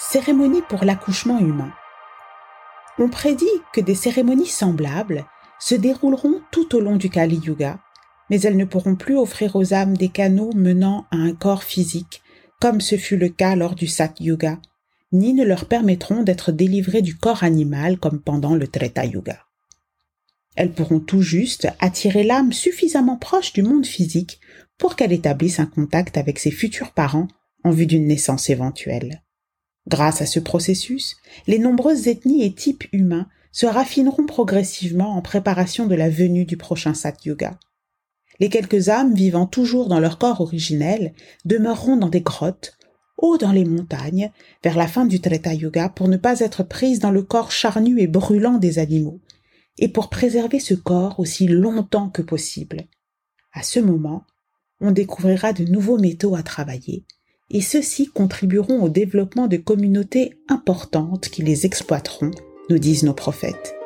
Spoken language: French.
Cérémonie pour l'accouchement humain. On prédit que des cérémonies semblables se dérouleront tout au long du Kali Yuga, mais elles ne pourront plus offrir aux âmes des canaux menant à un corps physique, comme ce fut le cas lors du Sat Yuga, ni ne leur permettront d'être délivrées du corps animal comme pendant le Treta Yuga. Elles pourront tout juste attirer l'âme suffisamment proche du monde physique pour qu'elle établisse un contact avec ses futurs parents en vue d'une naissance éventuelle. Grâce à ce processus, les nombreuses ethnies et types humains se raffineront progressivement en préparation de la venue du prochain Sat Yuga. Les quelques âmes vivant toujours dans leur corps originel demeureront dans des grottes, haut dans les montagnes, vers la fin du Treta Yuga pour ne pas être prises dans le corps charnu et brûlant des animaux, et pour préserver ce corps aussi longtemps que possible. À ce moment, on découvrira de nouveaux métaux à travailler, et ceux-ci contribueront au développement de communautés importantes qui les exploiteront, nous disent nos prophètes.